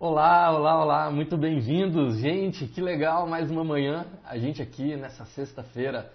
Olá, olá, olá, muito bem-vindos, gente. Que legal, mais uma manhã, a gente aqui nessa sexta-feira,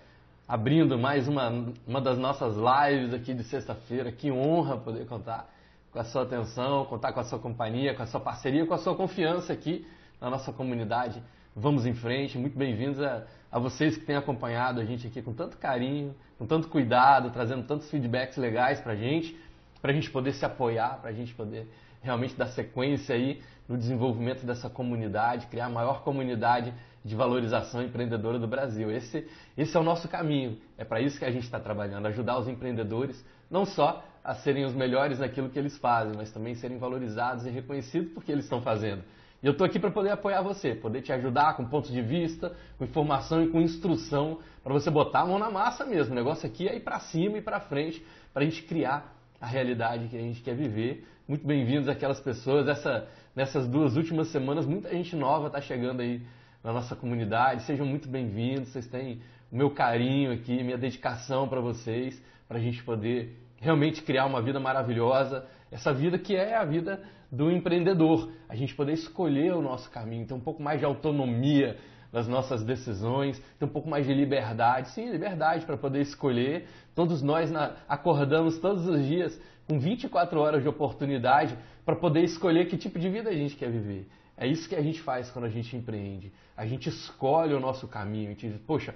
abrindo mais uma, uma das nossas lives aqui de sexta-feira. Que honra poder contar com a sua atenção, contar com a sua companhia, com a sua parceria, com a sua confiança aqui na nossa comunidade. Vamos em frente, muito bem-vindos a, a vocês que têm acompanhado a gente aqui com tanto carinho, com tanto cuidado, trazendo tantos feedbacks legais pra gente, pra gente poder se apoiar, pra gente poder realmente dar sequência aí no desenvolvimento dessa comunidade, criar a maior comunidade de valorização empreendedora do Brasil. Esse, esse é o nosso caminho. É para isso que a gente está trabalhando, ajudar os empreendedores não só a serem os melhores naquilo que eles fazem, mas também serem valorizados e reconhecidos por que eles estão fazendo. E eu estou aqui para poder apoiar você, poder te ajudar com pontos de vista, com informação e com instrução para você botar a mão na massa mesmo. O negócio aqui é ir para cima e para frente para a gente criar a realidade que a gente quer viver. Muito bem-vindos aquelas pessoas. Essa, nessas duas últimas semanas, muita gente nova está chegando aí na nossa comunidade. Sejam muito bem-vindos. Vocês têm o meu carinho aqui, minha dedicação para vocês, para a gente poder realmente criar uma vida maravilhosa. Essa vida que é a vida do empreendedor. A gente poder escolher o nosso caminho, ter um pouco mais de autonomia nas nossas decisões, ter um pouco mais de liberdade. Sim, liberdade para poder escolher. Todos nós acordamos todos os dias com 24 horas de oportunidade para poder escolher que tipo de vida a gente quer viver. É isso que a gente faz quando a gente empreende. A gente escolhe o nosso caminho. Gente diz, poxa,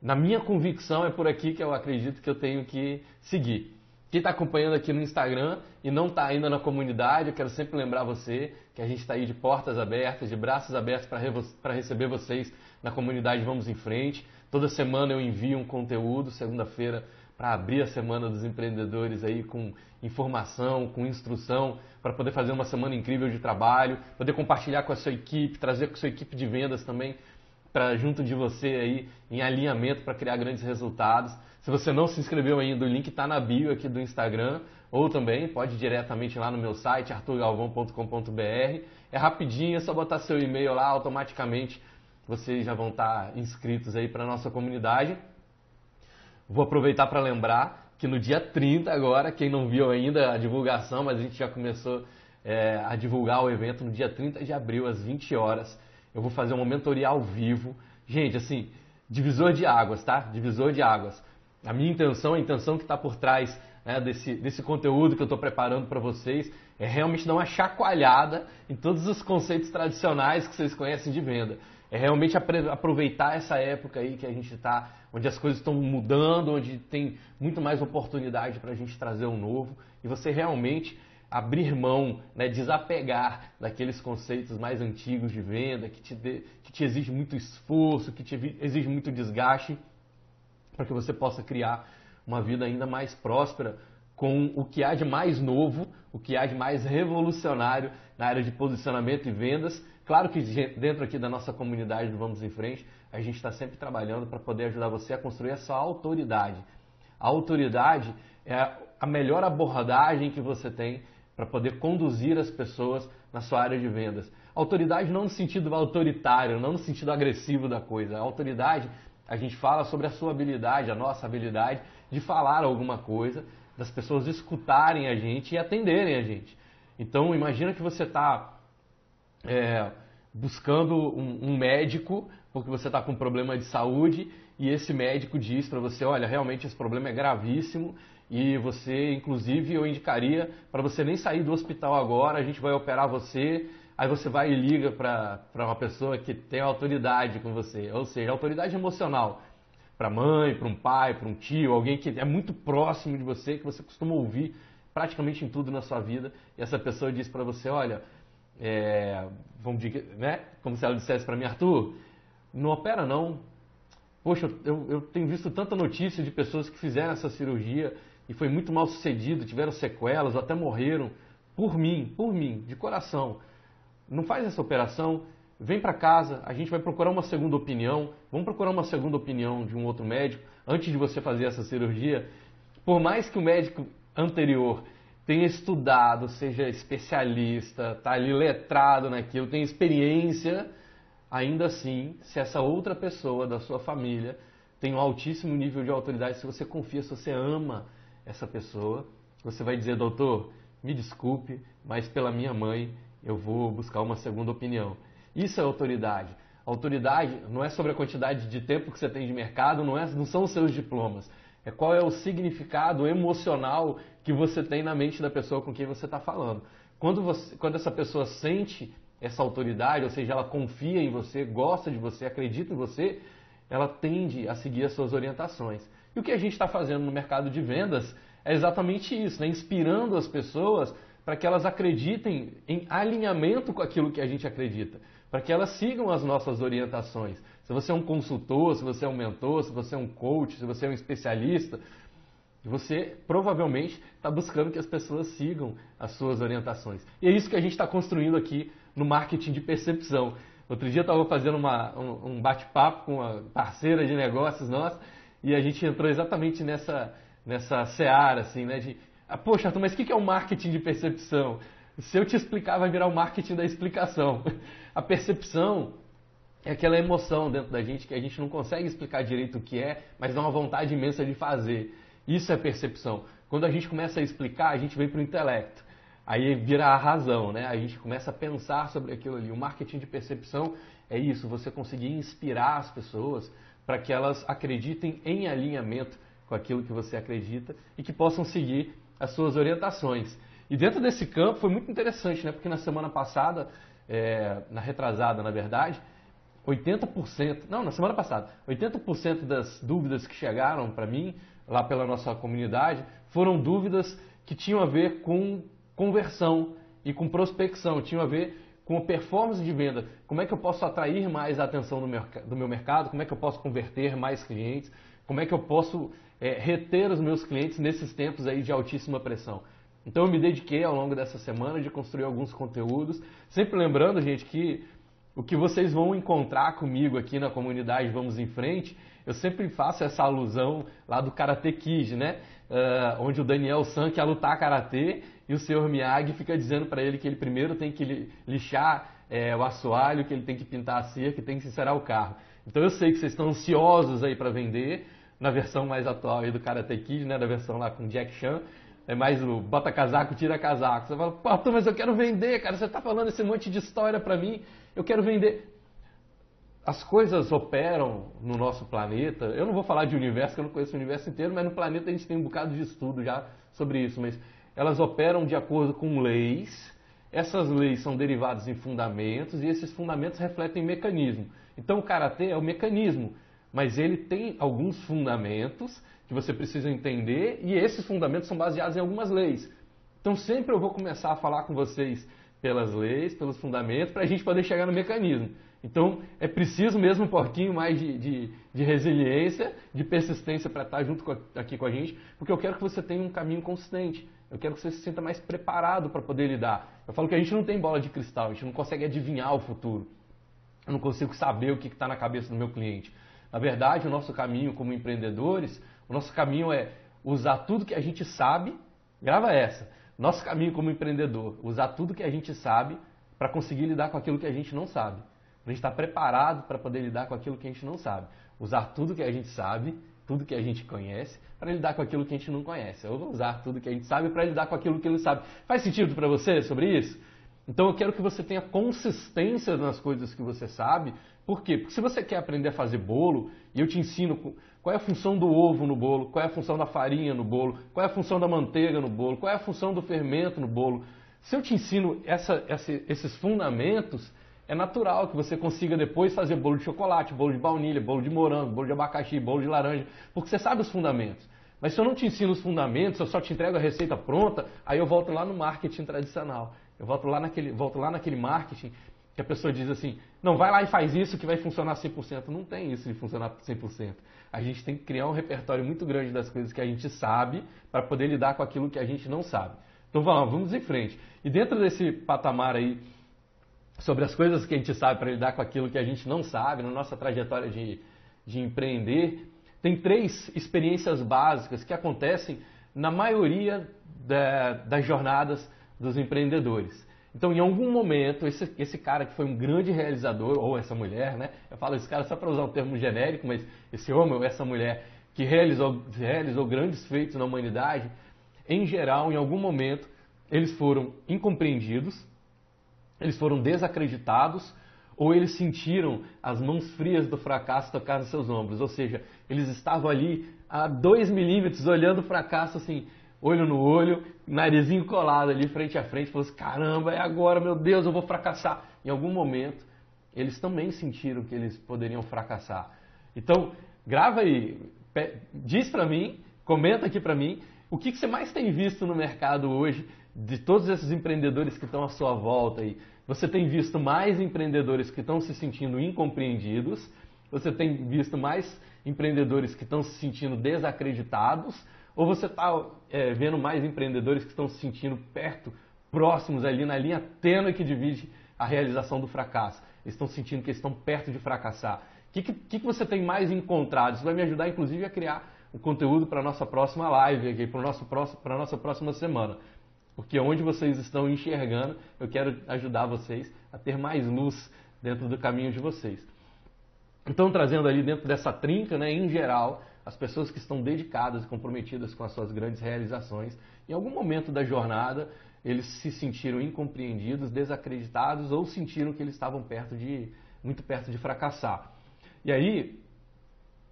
na minha convicção é por aqui que eu acredito que eu tenho que seguir. Quem está acompanhando aqui no Instagram e não está ainda na comunidade, eu quero sempre lembrar você que a gente está aí de portas abertas, de braços abertos para receber vocês na comunidade Vamos em Frente. Toda semana eu envio um conteúdo, segunda-feira, para abrir a Semana dos Empreendedores aí com informação, com instrução, para poder fazer uma semana incrível de trabalho, poder compartilhar com a sua equipe, trazer com a sua equipe de vendas também para junto de você aí em alinhamento para criar grandes resultados. Se você não se inscreveu ainda, o link está na bio aqui do Instagram, ou também pode ir diretamente lá no meu site, arturgalvão.com.br. É rapidinho, é só botar seu e-mail lá, automaticamente vocês já vão estar tá inscritos aí para nossa comunidade. Vou aproveitar para lembrar que no dia 30 agora, quem não viu ainda a divulgação, mas a gente já começou é, a divulgar o evento no dia 30 de abril, às 20 horas. Eu vou fazer uma mentoria ao vivo. Gente, assim, divisor de águas, tá? Divisor de águas. A minha intenção, a intenção que está por trás né, desse, desse conteúdo que eu estou preparando para vocês é realmente dar uma chacoalhada em todos os conceitos tradicionais que vocês conhecem de venda. É realmente aproveitar essa época aí que a gente está, onde as coisas estão mudando, onde tem muito mais oportunidade para a gente trazer um novo e você realmente abrir mão, né, desapegar daqueles conceitos mais antigos de venda, que te, de, que te exige muito esforço, que te exige muito desgaste, para que você possa criar uma vida ainda mais próspera com o que há de mais novo, o que há de mais revolucionário na área de posicionamento e vendas. Claro que dentro aqui da nossa comunidade do Vamos em Frente, a gente está sempre trabalhando para poder ajudar você a construir a sua autoridade. A autoridade é a melhor abordagem que você tem para poder conduzir as pessoas na sua área de vendas. Autoridade não no sentido autoritário, não no sentido agressivo da coisa. A autoridade, a gente fala sobre a sua habilidade, a nossa habilidade de falar alguma coisa, das pessoas escutarem a gente e atenderem a gente. Então, imagina que você está é, buscando um, um médico porque você está com um problema de saúde e esse médico diz para você, olha, realmente esse problema é gravíssimo e você, inclusive, eu indicaria para você nem sair do hospital agora, a gente vai operar você, aí você vai e liga para uma pessoa que tem autoridade com você, ou seja, autoridade emocional, para mãe, para um pai, para um tio, alguém que é muito próximo de você, que você costuma ouvir praticamente em tudo na sua vida, e essa pessoa diz para você, olha, é, vamos dizer, né, como se ela dissesse para mim, Arthur, não opera não, Poxa, eu, eu tenho visto tanta notícia de pessoas que fizeram essa cirurgia e foi muito mal sucedido, tiveram sequelas até morreram. Por mim, por mim, de coração. Não faz essa operação, vem para casa, a gente vai procurar uma segunda opinião, vamos procurar uma segunda opinião de um outro médico antes de você fazer essa cirurgia. Por mais que o médico anterior tenha estudado, seja especialista, está ali letrado naquilo, tenha experiência, ainda assim, se essa outra pessoa da sua família tem um altíssimo nível de autoridade, se você confia, se você ama essa pessoa, você vai dizer, doutor, me desculpe, mas pela minha mãe, eu vou buscar uma segunda opinião. Isso é autoridade. Autoridade não é sobre a quantidade de tempo que você tem de mercado, não, é, não são os seus diplomas. É qual é o significado emocional que você tem na mente da pessoa com quem você está falando. Quando, você, quando essa pessoa sente essa autoridade, ou seja, ela confia em você, gosta de você, acredita em você, ela tende a seguir as suas orientações. E o que a gente está fazendo no mercado de vendas é exatamente isso, né? inspirando as pessoas para que elas acreditem em alinhamento com aquilo que a gente acredita, para que elas sigam as nossas orientações. Se você é um consultor, se você é um mentor, se você é um coach, se você é um especialista, você provavelmente está buscando que as pessoas sigam as suas orientações. E é isso que a gente está construindo aqui no marketing de percepção. Outro dia eu estava fazendo uma, um, bate-papo com uma parceira de negócios nossa e a gente entrou exatamente nessa, nessa seara, assim, né? De, ah, poxa, Arthur, mas o que é o marketing de percepção? Se eu te explicar, vai virar o marketing da explicação. A percepção é aquela emoção dentro da gente que a gente não consegue explicar direito o que é, mas dá uma vontade imensa de fazer. Isso é percepção. Quando a gente começa a explicar, a gente vem para o intelecto. Aí vira a razão, né? A gente começa a pensar sobre aquilo ali. O marketing de percepção é isso, você conseguir inspirar as pessoas para que elas acreditem em alinhamento com aquilo que você acredita e que possam seguir as suas orientações. E dentro desse campo foi muito interessante, né? Porque na semana passada, é, na retrasada, na verdade, 80%, não, na semana passada, 80% das dúvidas que chegaram para mim lá pela nossa comunidade foram dúvidas que tinham a ver com conversão e com prospecção, tinham a ver com a performance de venda. Como é que eu posso atrair mais a atenção do meu, do meu mercado? Como é que eu posso converter mais clientes? Como é que eu posso é, reter os meus clientes nesses tempos aí de altíssima pressão? Então eu me dediquei ao longo dessa semana de construir alguns conteúdos, sempre lembrando, gente, que o que vocês vão encontrar comigo aqui na comunidade Vamos em Frente eu sempre faço essa alusão lá do Karate Kid, né? Uh, onde o Daniel San quer lutar karatê e o Sr. Miyagi fica dizendo para ele que ele primeiro tem que lixar é, o assoalho, que ele tem que pintar a cerca, que tem que sincerar o carro. Então eu sei que vocês estão ansiosos aí para vender na versão mais atual aí do Karate Kid, né? Da versão lá com Jack Chan. É mais o bota casaco, tira casaco. Você fala, pô, mas eu quero vender, cara. Você está falando esse monte de história para mim. Eu quero vender as coisas operam no nosso planeta. Eu não vou falar de universo, que eu não conheço o universo inteiro, mas no planeta a gente tem um bocado de estudo já sobre isso. Mas elas operam de acordo com leis. Essas leis são derivadas em fundamentos e esses fundamentos refletem mecanismo. Então o karatê é o mecanismo, mas ele tem alguns fundamentos que você precisa entender e esses fundamentos são baseados em algumas leis. Então sempre eu vou começar a falar com vocês pelas leis, pelos fundamentos, para a gente poder chegar no mecanismo. Então é preciso mesmo um pouquinho mais de, de, de resiliência, de persistência para estar junto com, aqui com a gente, porque eu quero que você tenha um caminho consistente. Eu quero que você se sinta mais preparado para poder lidar. Eu falo que a gente não tem bola de cristal, a gente não consegue adivinhar o futuro. Eu não consigo saber o que está na cabeça do meu cliente. Na verdade, o nosso caminho como empreendedores, o nosso caminho é usar tudo que a gente sabe, grava essa. Nosso caminho como empreendedor, usar tudo que a gente sabe para conseguir lidar com aquilo que a gente não sabe. A gente está preparado para poder lidar com aquilo que a gente não sabe. Usar tudo que a gente sabe, tudo que a gente conhece, para lidar com aquilo que a gente não conhece. Ou usar tudo que a gente sabe para lidar com aquilo que ele sabe. Faz sentido para você sobre isso? Então eu quero que você tenha consistência nas coisas que você sabe. Por quê? Porque se você quer aprender a fazer bolo, e eu te ensino qual é a função do ovo no bolo, qual é a função da farinha no bolo, qual é a função da manteiga no bolo, qual é a função do fermento no bolo. Se eu te ensino essa, essa, esses fundamentos, é natural que você consiga depois fazer bolo de chocolate, bolo de baunilha, bolo de morango, bolo de abacaxi, bolo de laranja, porque você sabe os fundamentos. Mas se eu não te ensino os fundamentos, eu só te entrego a receita pronta, aí eu volto lá no marketing tradicional. Eu volto lá naquele, volto lá naquele marketing que a pessoa diz assim, não, vai lá e faz isso que vai funcionar 100%. Não tem isso de funcionar 100%. A gente tem que criar um repertório muito grande das coisas que a gente sabe para poder lidar com aquilo que a gente não sabe. Então vamos, vamos em frente. E dentro desse patamar aí sobre as coisas que a gente sabe para lidar com aquilo que a gente não sabe na nossa trajetória de, de empreender, tem três experiências básicas que acontecem na maioria da, das jornadas dos empreendedores. Então, em algum momento, esse, esse cara que foi um grande realizador, ou essa mulher, né? Eu falo esse cara só para usar um termo genérico, mas esse homem ou essa mulher que realizou, realizou grandes feitos na humanidade, em geral, em algum momento, eles foram incompreendidos, eles foram desacreditados ou eles sentiram as mãos frias do fracasso tocar nos seus ombros. Ou seja, eles estavam ali a dois milímetros olhando o fracasso assim, olho no olho, narizinho colado ali frente a frente, falou assim, caramba, é agora, meu Deus, eu vou fracassar. Em algum momento, eles também sentiram que eles poderiam fracassar. Então, grava aí, diz para mim, comenta aqui para mim, o que, que você mais tem visto no mercado hoje, de todos esses empreendedores que estão à sua volta aí. Você tem visto mais empreendedores que estão se sentindo incompreendidos, você tem visto mais empreendedores que estão se sentindo desacreditados, ou você está é, vendo mais empreendedores que estão se sentindo perto, próximos ali na linha tênue que divide a realização do fracasso. Eles estão sentindo que estão perto de fracassar. O que, que, que, você tem mais encontrado? Isso vai me ajudar, inclusive, a criar o conteúdo para a nossa próxima live aqui, para a nossa próxima semana. Porque onde vocês estão enxergando, eu quero ajudar vocês a ter mais luz dentro do caminho de vocês. Então, trazendo ali dentro dessa trinca, né, em geral, as pessoas que estão dedicadas e comprometidas com as suas grandes realizações, em algum momento da jornada, eles se sentiram incompreendidos, desacreditados ou sentiram que eles estavam perto de, muito perto de fracassar. E aí,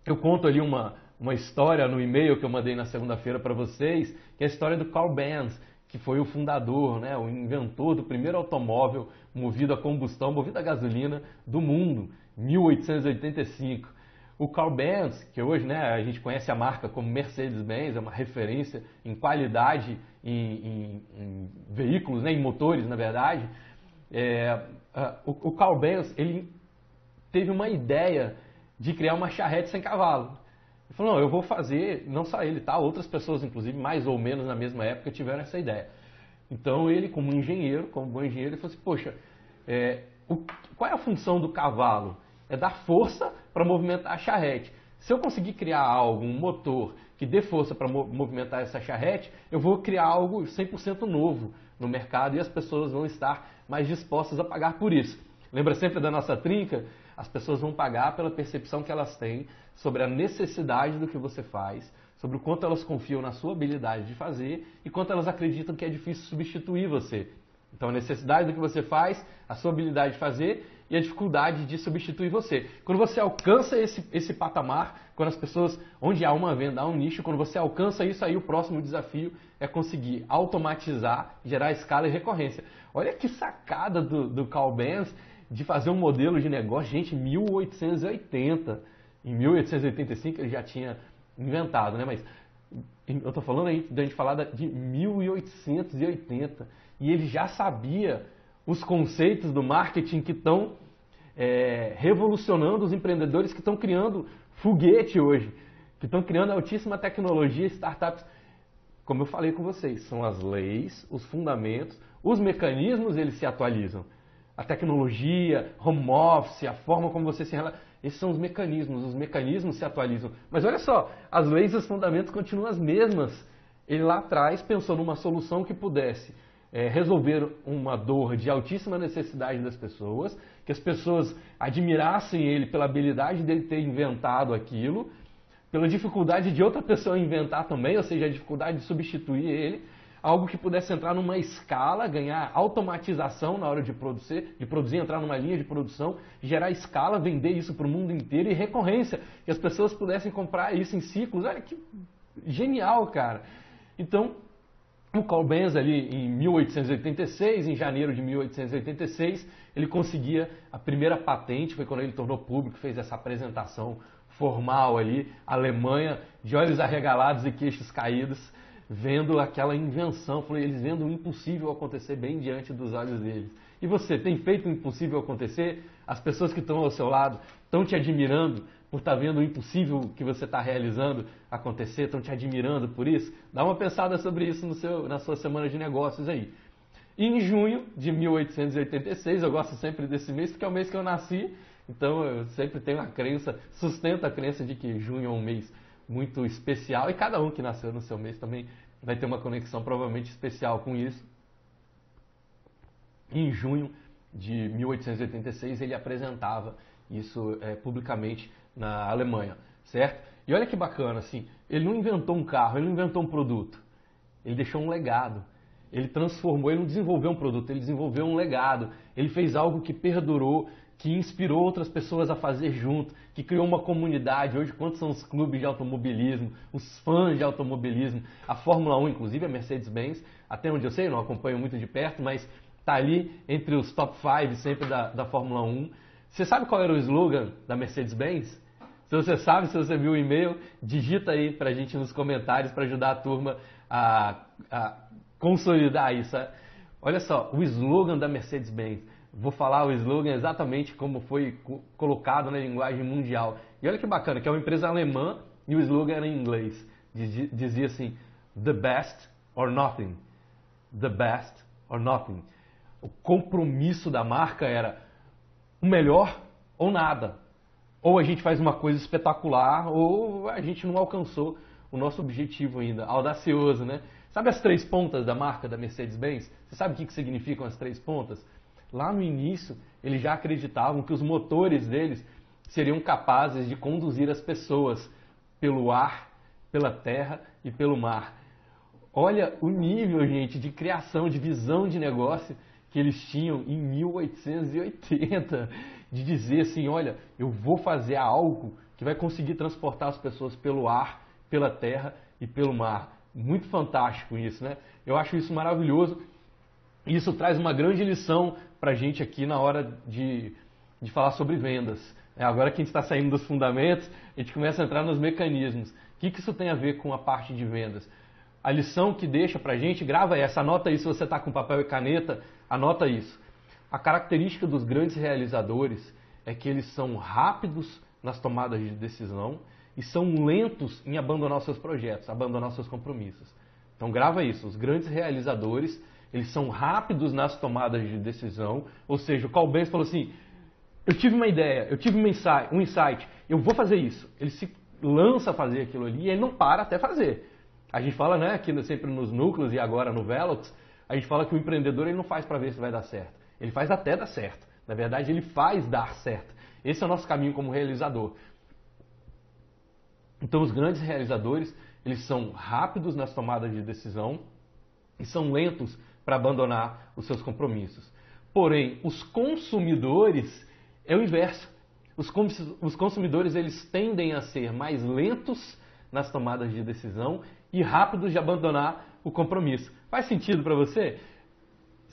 eu conto ali uma, uma história no e-mail que eu mandei na segunda-feira para vocês, que é a história do Carl Benz, que foi o fundador, né, o inventor do primeiro automóvel movido a combustão, movido a gasolina do mundo, 1885. O Carl Benz, que hoje né, a gente conhece a marca como Mercedes-Benz, é uma referência em qualidade em, em, em veículos, né, em motores, na verdade. É, o, o Carl Benz ele teve uma ideia de criar uma charrete sem cavalo. Ele falou, não, eu vou fazer, não só ele, tá? Outras pessoas, inclusive, mais ou menos na mesma época, tiveram essa ideia. Então ele, como engenheiro, como bom engenheiro, ele falou assim, poxa, é, o, qual é a função do cavalo? É dar força para movimentar a charrete. Se eu conseguir criar algo, um motor que dê força para movimentar essa charrete, eu vou criar algo 100% novo no mercado e as pessoas vão estar mais dispostas a pagar por isso. Lembra sempre da nossa trinca? As pessoas vão pagar pela percepção que elas têm sobre a necessidade do que você faz, sobre o quanto elas confiam na sua habilidade de fazer e quanto elas acreditam que é difícil substituir você. Então, a necessidade do que você faz, a sua habilidade de fazer e a dificuldade de substituir você. Quando você alcança esse, esse patamar, quando as pessoas, onde há uma venda, há um nicho, quando você alcança isso, aí o próximo desafio é conseguir automatizar, gerar escala e recorrência. Olha que sacada do, do Carl Benz de fazer um modelo de negócio, gente, 1880. Em 1885 ele já tinha inventado, né? Mas eu estou falando aí da gente falar de 1880 e ele já sabia os conceitos do marketing que estão é, revolucionando os empreendedores que estão criando foguete hoje, que estão criando altíssima tecnologia, startups. Como eu falei com vocês, são as leis, os fundamentos, os mecanismos eles se atualizam a tecnologia, home office, a forma como você se relaciona. Esses são os mecanismos, os mecanismos se atualizam. Mas olha só, as leis e os fundamentos continuam as mesmas. Ele lá atrás pensou numa solução que pudesse é, resolver uma dor de altíssima necessidade das pessoas, que as pessoas admirassem ele pela habilidade dele ter inventado aquilo, pela dificuldade de outra pessoa inventar também, ou seja, a dificuldade de substituir ele, algo que pudesse entrar numa escala, ganhar automatização na hora de produzir, de produzir, entrar numa linha de produção, gerar escala, vender isso para o mundo inteiro e recorrência, que as pessoas pudessem comprar isso em ciclos. Olha que genial, cara. Então, o Carl Benz ali em 1886, em janeiro de 1886, ele conseguia a primeira patente, foi quando ele tornou público, fez essa apresentação formal ali, Alemanha, de olhos arregalados e queixos caídos, vendo aquela invenção, eles vendo o impossível acontecer bem diante dos olhos deles. E você tem feito o impossível acontecer? As pessoas que estão ao seu lado estão te admirando por estar tá vendo o impossível que você está realizando acontecer, estão te admirando por isso? Dá uma pensada sobre isso no seu, na sua semana de negócios aí. Em junho de 1886, eu gosto sempre desse mês porque é o mês que eu nasci, então eu sempre tenho a crença, sustento a crença de que junho é um mês muito especial e cada um que nasceu no seu mês também vai ter uma conexão provavelmente especial com isso. Em junho de 1886 ele apresentava isso é, publicamente na Alemanha, certo? E olha que bacana, assim, ele não inventou um carro, ele não inventou um produto, ele deixou um legado. Ele transformou, ele não desenvolveu um produto, ele desenvolveu um legado. Ele fez algo que perdurou, que inspirou outras pessoas a fazer junto, que criou uma comunidade. Hoje, quantos são os clubes de automobilismo, os fãs de automobilismo? A Fórmula 1, inclusive, a Mercedes-Benz, até onde eu sei, não acompanho muito de perto, mas está ali entre os top 5 sempre da, da Fórmula 1. Você sabe qual era o slogan da Mercedes-Benz? Se você sabe, se você viu o e-mail, digita aí para a gente nos comentários para ajudar a turma a, a consolidar isso. Olha só, o slogan da Mercedes-Benz. Vou falar o slogan exatamente como foi colocado na linguagem mundial. E olha que bacana, que é uma empresa alemã e o slogan era em inglês. Dizia assim: The best or nothing. The best or nothing. O compromisso da marca era o melhor ou nada. Ou a gente faz uma coisa espetacular, ou a gente não alcançou o nosso objetivo ainda. Audacioso, né? Sabe as três pontas da marca da Mercedes-Benz? Você sabe o que, que significam as três pontas? Lá no início, eles já acreditavam que os motores deles seriam capazes de conduzir as pessoas pelo ar, pela terra e pelo mar. Olha o nível, gente, de criação, de visão de negócio que eles tinham em 1880, de dizer assim, olha, eu vou fazer algo que vai conseguir transportar as pessoas pelo ar, pela terra e pelo mar. Muito fantástico isso, né? Eu acho isso maravilhoso. Isso traz uma grande lição para a gente aqui na hora de, de falar sobre vendas. É, agora que a gente está saindo dos fundamentos, a gente começa a entrar nos mecanismos. O que, que isso tem a ver com a parte de vendas? A lição que deixa para a gente, grava essa, anota isso se você está com papel e caneta, anota isso. A característica dos grandes realizadores é que eles são rápidos nas tomadas de decisão e são lentos em abandonar seus projetos, abandonar seus compromissos. Então grava isso, os grandes realizadores, eles são rápidos nas tomadas de decisão, ou seja, o Carl Benz falou assim, eu tive uma ideia, eu tive um insight, um insight, eu vou fazer isso. Ele se lança a fazer aquilo ali e ele não para até fazer. A gente fala, né, aqui sempre nos núcleos e agora no Velox, a gente fala que o empreendedor ele não faz para ver se vai dar certo. Ele faz até dar certo. Na verdade, ele faz dar certo. Esse é o nosso caminho como realizador. Então, os grandes realizadores, eles são rápidos nas tomadas de decisão e são lentos para abandonar os seus compromissos. Porém, os consumidores é o inverso. Os, consumidores eles tendem a ser mais lentos nas tomadas de decisão e rápidos de abandonar o compromisso. Faz sentido para você?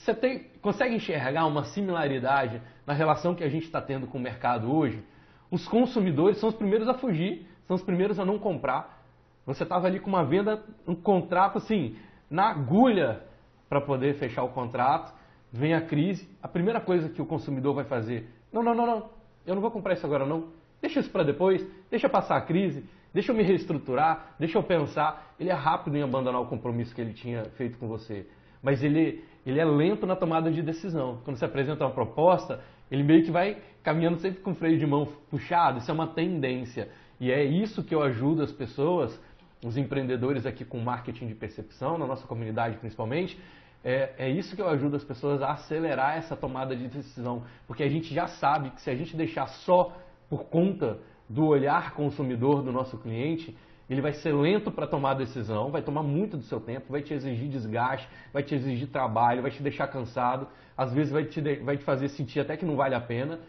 Você tem, consegue enxergar uma similaridade na relação que a gente está tendo com o mercado hoje? Os consumidores são os primeiros a fugir são os primeiros a não comprar. Você estava ali com uma venda, um contrato assim, na agulha para poder fechar o contrato. Vem a crise, a primeira coisa que o consumidor vai fazer: não, não, não, não, eu não vou comprar isso agora não. Deixa isso para depois, deixa passar a crise, deixa eu me reestruturar, deixa eu pensar. Ele é rápido em abandonar o compromisso que ele tinha feito com você, mas ele, ele é lento na tomada de decisão. Quando você apresenta uma proposta, ele meio que vai caminhando sempre com o freio de mão puxado. Isso é uma tendência. E é isso que eu ajudo as pessoas, os empreendedores aqui com marketing de percepção, na nossa comunidade principalmente, é, é, isso que eu ajudo as pessoas a acelerar essa tomada de decisão. Porque a gente já sabe que se a gente deixar só por conta do olhar consumidor do nosso cliente, ele vai ser lento para tomar decisão, vai tomar muito do seu tempo, vai te exigir desgaste, vai te exigir trabalho, vai te deixar cansado, às vezes vai te, vai te fazer sentir até que não vale a pena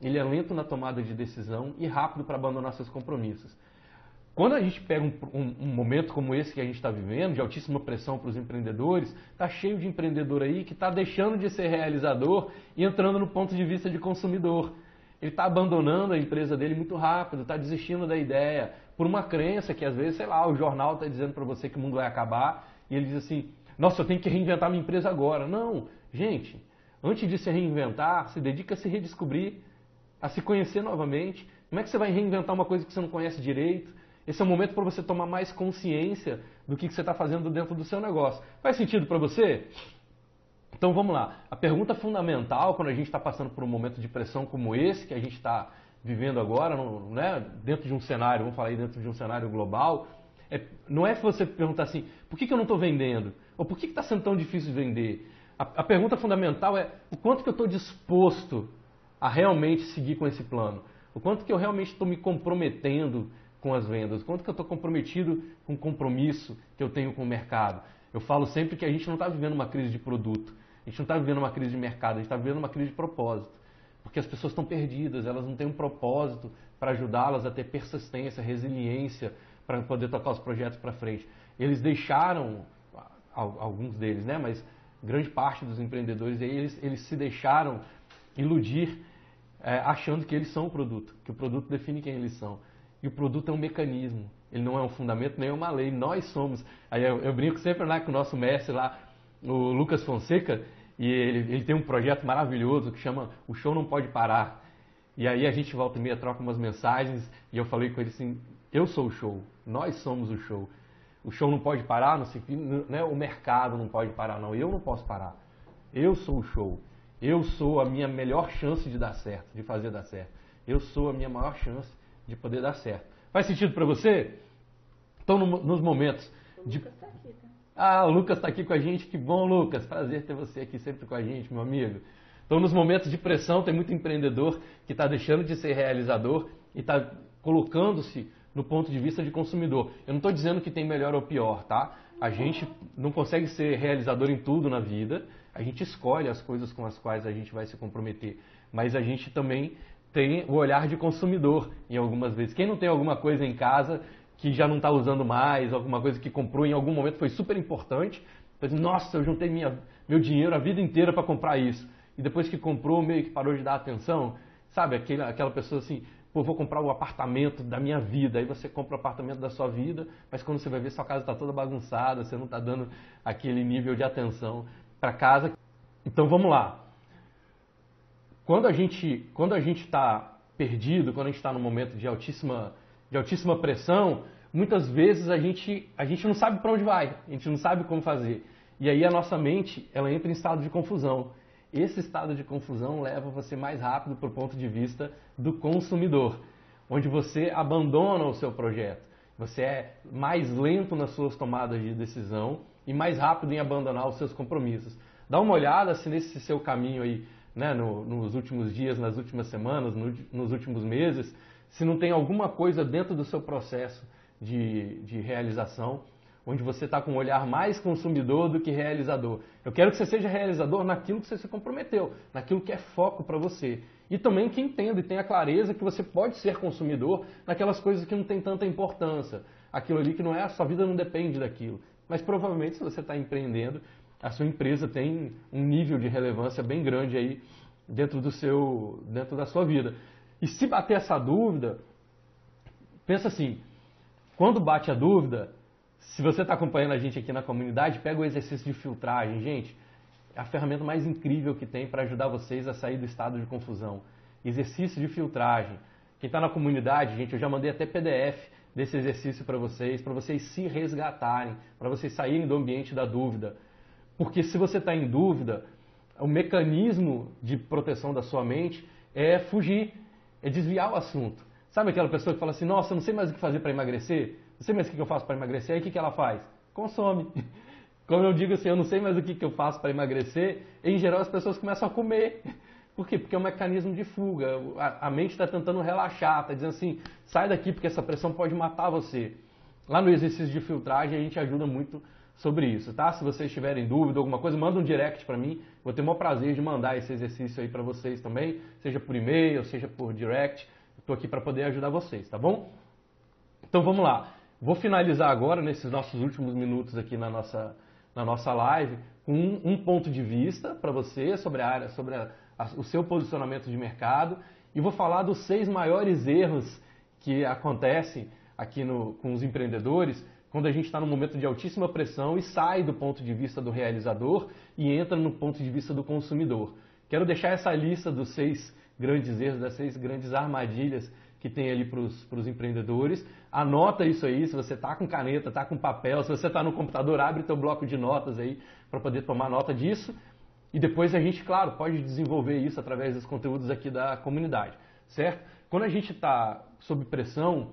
ele é lento na tomada de decisão e rápido para abandonar seus compromissos. Quando a gente pega um, um, um momento como esse que a gente está vivendo, de altíssima pressão para os empreendedores, está cheio de empreendedor aí que está deixando de ser realizador e entrando no ponto de vista de consumidor. Ele está abandonando a empresa dele muito rápido, está desistindo da ideia, por uma crença que às vezes, sei lá, o jornal está dizendo para você que o mundo vai acabar e ele diz assim: nossa, eu tenho que reinventar minha empresa agora. Não, gente, antes de se reinventar, se dedica a se redescobrir a se conhecer novamente. Como é que você vai reinventar uma coisa que você não conhece direito? Esse é o momento para você tomar mais consciência do que você está fazendo dentro do seu negócio. Faz sentido para você? Então vamos lá. A pergunta fundamental quando a gente está passando por um momento de pressão como esse que a gente está vivendo agora, né, dentro de um cenário, vamos falar aí dentro de um cenário global, é, não é você perguntar assim, por que, que eu não estou vendendo? Ou por que está sendo tão difícil vender? A, a pergunta fundamental é o quanto que eu estou disposto a realmente seguir com esse plano? O quanto que eu realmente estou me comprometendo com as vendas? O quanto que eu estou comprometido com o compromisso que eu tenho com o mercado? Eu falo sempre que a gente não está vivendo uma crise de produto, a gente não está vivendo uma crise de mercado, a gente está vivendo uma crise de propósito. Porque as pessoas estão perdidas, elas não têm um propósito para ajudá-las a ter persistência, resiliência, para poder tocar os projetos para frente. Eles deixaram, alguns deles, né, mas grande parte dos empreendedores, eles, eles se deixaram iludir é, achando que eles são o produto, que o produto define quem eles são. E o produto é um mecanismo, ele não é um fundamento nem uma lei, nós somos. Aí eu, eu brinco sempre lá com o nosso mestre lá, o Lucas Fonseca, e ele, ele tem um projeto maravilhoso que chama O Show Não Pode Parar. E aí a gente volta e meia, troca umas mensagens, e eu falei com ele assim, eu sou o show, nós somos o show. O show não pode parar, não sei, né? o mercado não pode parar, não. Eu não posso parar. Eu sou o show. Eu sou a minha melhor chance de dar certo, de fazer dar certo. Eu sou a minha maior chance de poder dar certo. Faz sentido para você? Então, no, nos momentos de. Lucas tá aqui, tá? Ah, o Lucas está aqui com a gente. Que bom, Lucas. Prazer ter você aqui sempre com a gente, meu amigo. Então, nos momentos de pressão, tem muito empreendedor que está deixando de ser realizador e está colocando-se no ponto de vista de consumidor. Eu não estou dizendo que tem melhor ou pior, tá? A gente não consegue ser realizador em tudo na vida, a gente escolhe as coisas com as quais a gente vai se comprometer, mas a gente também tem o olhar de consumidor em algumas vezes. Quem não tem alguma coisa em casa que já não está usando mais, alguma coisa que comprou em algum momento foi super importante, diz, nossa, eu juntei minha, meu dinheiro a vida inteira para comprar isso. E depois que comprou, meio que parou de dar atenção. Sabe, aquela, aquela pessoa assim, pô, vou comprar o apartamento da minha vida. Aí você compra o apartamento da sua vida, mas quando você vai ver, sua casa está toda bagunçada, você não está dando aquele nível de atenção para casa. Então vamos lá. Quando a gente quando a gente está perdido, quando a gente está num momento de altíssima de altíssima pressão, muitas vezes a gente a gente não sabe para onde vai, a gente não sabe como fazer. E aí a nossa mente ela entra em estado de confusão. Esse estado de confusão leva você mais rápido para o ponto de vista do consumidor, onde você abandona o seu projeto. Você é mais lento nas suas tomadas de decisão e mais rápido em abandonar os seus compromissos. Dá uma olhada se nesse seu caminho aí, né, no, nos últimos dias, nas últimas semanas, no, nos últimos meses, se não tem alguma coisa dentro do seu processo de, de realização onde você está com um olhar mais consumidor do que realizador. Eu quero que você seja realizador naquilo que você se comprometeu, naquilo que é foco para você. E também que entenda e tenha clareza que você pode ser consumidor naquelas coisas que não tem tanta importância. Aquilo ali que não é, a sua vida não depende daquilo. Mas provavelmente se você está empreendendo, a sua empresa tem um nível de relevância bem grande aí dentro do seu, dentro da sua vida. E se bater essa dúvida, pensa assim, quando bate a dúvida, se você está acompanhando a gente aqui na comunidade, pega o exercício de filtragem, gente. É a ferramenta mais incrível que tem para ajudar vocês a sair do estado de confusão. Exercício de filtragem. Quem está na comunidade, gente, eu já mandei até PDF desse exercício para vocês, para vocês se resgatarem, para vocês saírem do ambiente da dúvida. Porque se você está em dúvida, o mecanismo de proteção da sua mente é fugir, é desviar o assunto. Sabe aquela pessoa que fala assim, nossa, eu não sei mais o que fazer para emagrecer? Não sei mais o que eu faço para emagrecer. Aí o que ela faz? Consome. Quando eu digo assim, eu não sei mais o que eu faço para emagrecer, em geral as pessoas começam a comer. Por quê? Porque é um mecanismo de fuga. A, mente está tentando relaxar, está dizendo assim, sai daqui porque essa pressão pode matar você. Lá no exercício de filtragem a gente ajuda muito sobre isso, tá? Se vocês tiverem dúvida, alguma coisa, manda um direct para mim. Vou ter o maior prazer de mandar esse exercício aí para vocês também, seja por e-mail, seja por direct. Estou aqui para poder ajudar vocês, tá bom? Então vamos lá. Vou finalizar agora, nesses nossos últimos minutos aqui na nossa, na nossa live, com um, um ponto de vista para você sobre a área, sobre a, a, o seu posicionamento de mercado e vou falar dos seis maiores erros que acontecem aqui no, com os empreendedores quando a gente está num momento de altíssima pressão e sai do ponto de vista do realizador e entra no ponto de vista do consumidor. Quero deixar essa lista dos seis grandes erros, das seis grandes armadilhas que tem ali para os empreendedores. Anota isso aí, se você está com caneta, está com papel, se você está no computador, abre teu bloco de notas aí para poder tomar nota disso. E depois a gente, claro, pode desenvolver isso através dos conteúdos aqui da comunidade, certo? Quando a gente está sob pressão,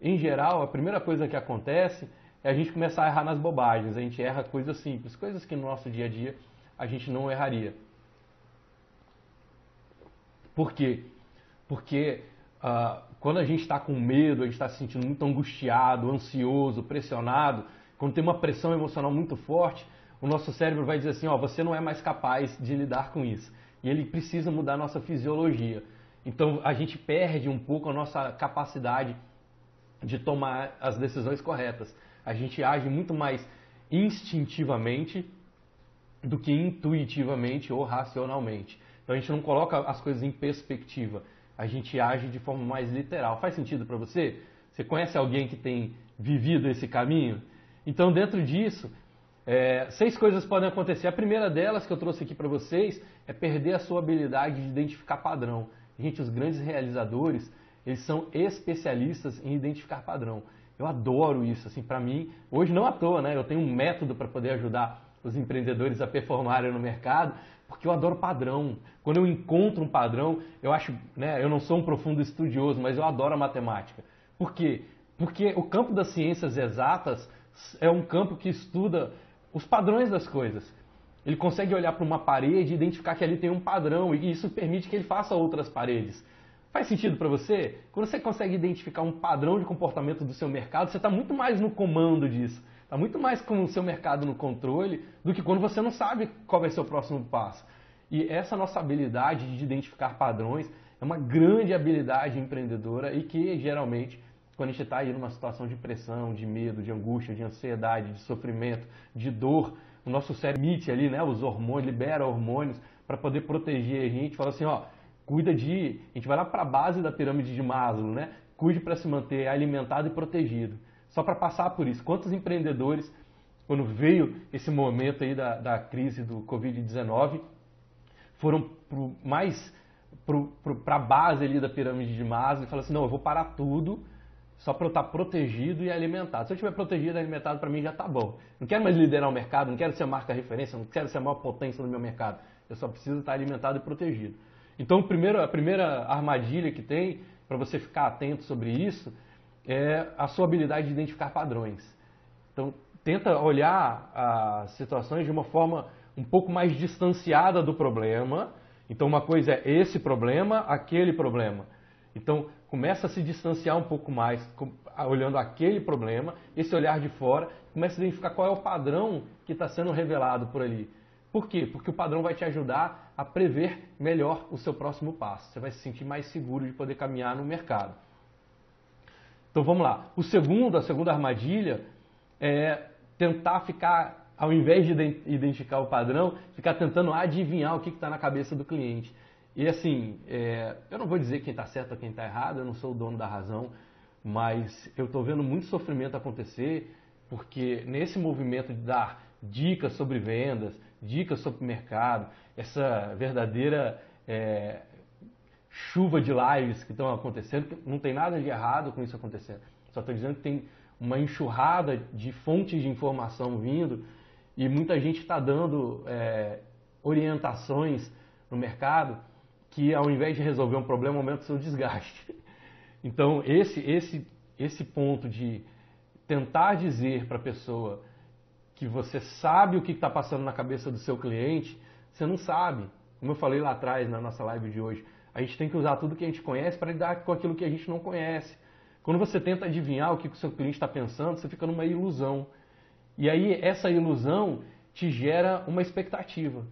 em geral, a primeira coisa que acontece é a gente começar a errar nas bobagens. A gente erra coisas simples, coisas que no nosso dia a dia a gente não erraria. Por quê? Porque Uh, quando a gente está com medo, a gente está se sentindo muito angustiado, ansioso, pressionado, quando tem uma pressão emocional muito forte, o nosso cérebro vai dizer assim, ó, você não é mais capaz de lidar com isso. E ele precisa mudar a nossa fisiologia. Então a gente perde um pouco a nossa capacidade de tomar as decisões corretas. A gente age muito mais instintivamente do que intuitivamente ou racionalmente. Então a gente não coloca as coisas em perspectiva. A gente age de forma mais literal. Faz sentido para você? Você conhece alguém que tem vivido esse caminho? Então, dentro disso, é, seis coisas podem acontecer. A primeira delas que eu trouxe aqui para vocês é perder a sua habilidade de identificar padrão. Gente, os grandes realizadores, eles são especialistas em identificar padrão. Eu adoro isso, assim, para mim, hoje não à toa, né? Eu tenho um método para poder ajudar os empreendedores a performarem no mercado, porque eu adoro padrão. Quando eu encontro um padrão, eu acho, né, eu não sou um profundo estudioso, mas eu adoro a matemática. Por quê? Porque o campo das ciências exatas é um campo que estuda os padrões das coisas. Ele consegue olhar para uma parede e identificar que ali tem um padrão e isso permite que ele faça outras paredes. Faz sentido para você? Quando você consegue identificar um padrão de comportamento do seu mercado, você está muito mais no comando disso. Está muito mais com o seu mercado no controle do que quando você não sabe qual vai ser o próximo passo. E essa nossa habilidade de identificar padrões é uma grande habilidade empreendedora e que geralmente, quando a gente está aí numa situação de pressão, de medo, de angústia, de ansiedade, de sofrimento, de dor, o nosso cérebro emite ali, né, os hormônios, libera hormônios para poder proteger a gente. Fala assim, ó, cuida de, a gente vai lá para a base da pirâmide de Maslow, né? Cuide para se manter alimentado e protegido. Só para passar por isso, quantos empreendedores, quando veio esse momento aí da, da crise do Covid-19, foram pro, mais para a base ali da pirâmide de Maslow e falaram assim, não, eu vou parar tudo só para eu estar protegido e alimentado. Se eu estiver protegido e alimentado, para mim já está bom. Não quero mais liderar o mercado, não quero ser marca referência, não quero ser a maior potência no meu mercado. Eu só preciso estar alimentado e protegido. Então, primeiro, a primeira armadilha que tem para você ficar atento sobre isso é a sua habilidade de identificar padrões. Então, tenta olhar as situações de uma forma um pouco mais distanciada do problema. Então, uma coisa é esse problema, aquele problema. Então, começa a se distanciar um pouco mais, olhando aquele problema, esse olhar de fora, começa a identificar qual é o padrão que está sendo revelado por ali. Por quê? Porque o padrão vai te ajudar a prever melhor o seu próximo passo. Você vai se sentir mais seguro de poder caminhar no mercado. Então vamos lá. O segundo, a segunda armadilha é tentar ficar, ao invés de identificar o padrão, ficar tentando adivinhar o que está na cabeça do cliente. E assim, é, eu não vou dizer quem está certo ou quem está errado, eu não sou o dono da razão, mas eu estou vendo muito sofrimento acontecer, porque nesse movimento de dar dicas sobre vendas, dicas sobre mercado, essa verdadeira é, chuva de lives que estão acontecendo, não tem nada de errado com isso acontecendo. Só estou dizendo que tem uma enxurrada de fontes de informação vindo e muita gente está dando é, orientações no mercado que ao invés de resolver um problema, aumenta o seu desgaste. Então, esse, esse, esse ponto de tentar dizer para a pessoa que você sabe o que está passando na cabeça do seu cliente, você não sabe. Como eu falei lá atrás na nossa live de hoje, a gente tem que usar tudo que a gente conhece para lidar com aquilo que a gente não conhece. Quando você tenta adivinhar o que o seu cliente está pensando, você fica numa ilusão. E aí essa ilusão te gera uma expectativa.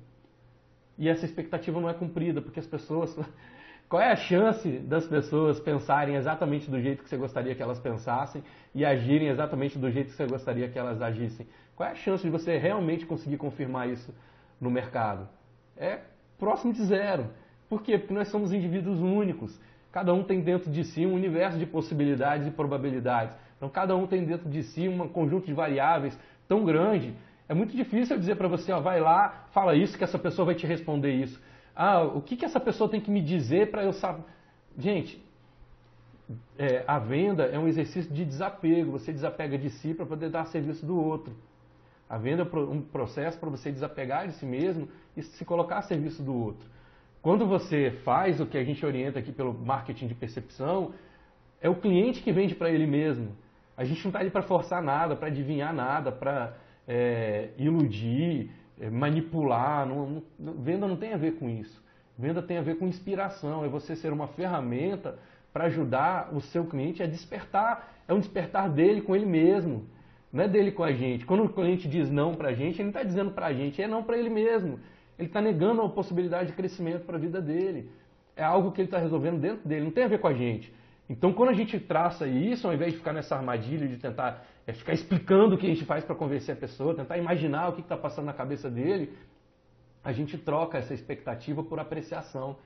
E essa expectativa não é cumprida, porque as pessoas. Qual é a chance das pessoas pensarem exatamente do jeito que você gostaria que elas pensassem e agirem exatamente do jeito que você gostaria que elas agissem? Qual é a chance de você realmente conseguir confirmar isso no mercado? É próximo de zero. Por quê? Porque nós somos indivíduos únicos. Cada um tem dentro de si um universo de possibilidades e probabilidades. Então, cada um tem dentro de si um conjunto de variáveis tão grande. É muito difícil eu dizer para você, ó, vai lá, fala isso, que essa pessoa vai te responder isso. Ah, o que, que essa pessoa tem que me dizer para eu saber? Gente, é, a venda é um exercício de desapego. Você desapega de si para poder dar serviço do outro. A venda é um processo para você desapegar de si mesmo e se colocar a serviço do outro. Quando você faz o que a gente orienta aqui pelo marketing de percepção, é o cliente que vende para ele mesmo. A gente não está ali para forçar nada, para adivinhar nada, para é, iludir, é, manipular. Não, não, venda não tem a ver com isso. Venda tem a ver com inspiração. É você ser uma ferramenta para ajudar o seu cliente a despertar. É um despertar dele com ele mesmo. Não é dele com a gente. Quando o cliente diz não para a gente, ele não está dizendo para a gente, é não para ele mesmo. Ele está negando a possibilidade de crescimento para a vida dele. É algo que ele está resolvendo dentro dele, não tem a ver com a gente. Então, quando a gente traça isso, ao invés de ficar nessa armadilha de tentar é, ficar explicando o que a gente faz para convencer a pessoa, tentar imaginar o que está passando na cabeça dele, a gente troca essa expectativa por apreciação.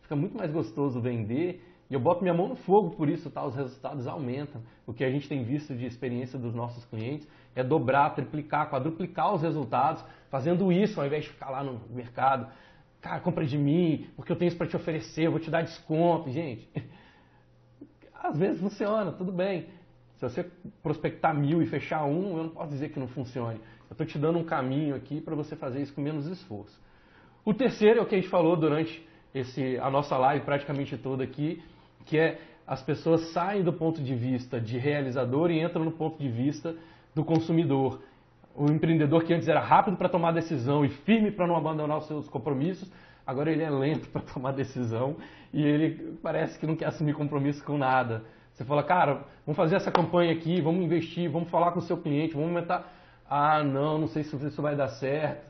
Fica muito mais gostoso vender e eu boto minha mão no fogo por isso, tá? Os resultados aumentam. O que a gente tem visto de experiência dos nossos clientes é dobrar, triplicar, quadruplicar os resultados, fazendo isso ao invés de ficar lá no mercado. Cara, compra de mim, porque eu tenho isso para te oferecer, eu vou te dar desconto. Gente, às vezes funciona, tudo bem. Se você prospectar mil e fechar um, eu não posso dizer que não funcione. Eu estou te dando um caminho aqui para você fazer isso com menos esforço. O terceiro é o que a gente falou durante esse, a nossa live praticamente toda aqui, que é as pessoas saem do ponto de vista de realizador e entram no ponto de vista do consumidor. O empreendedor que antes era rápido para tomar decisão e firme para não abandonar os seus compromissos, agora ele é lento para tomar decisão e ele parece que não quer assumir compromisso com nada. Você fala, cara, vamos fazer essa campanha aqui, vamos investir, vamos falar com o seu cliente, vamos aumentar. Ah, não, não sei se isso vai dar certo.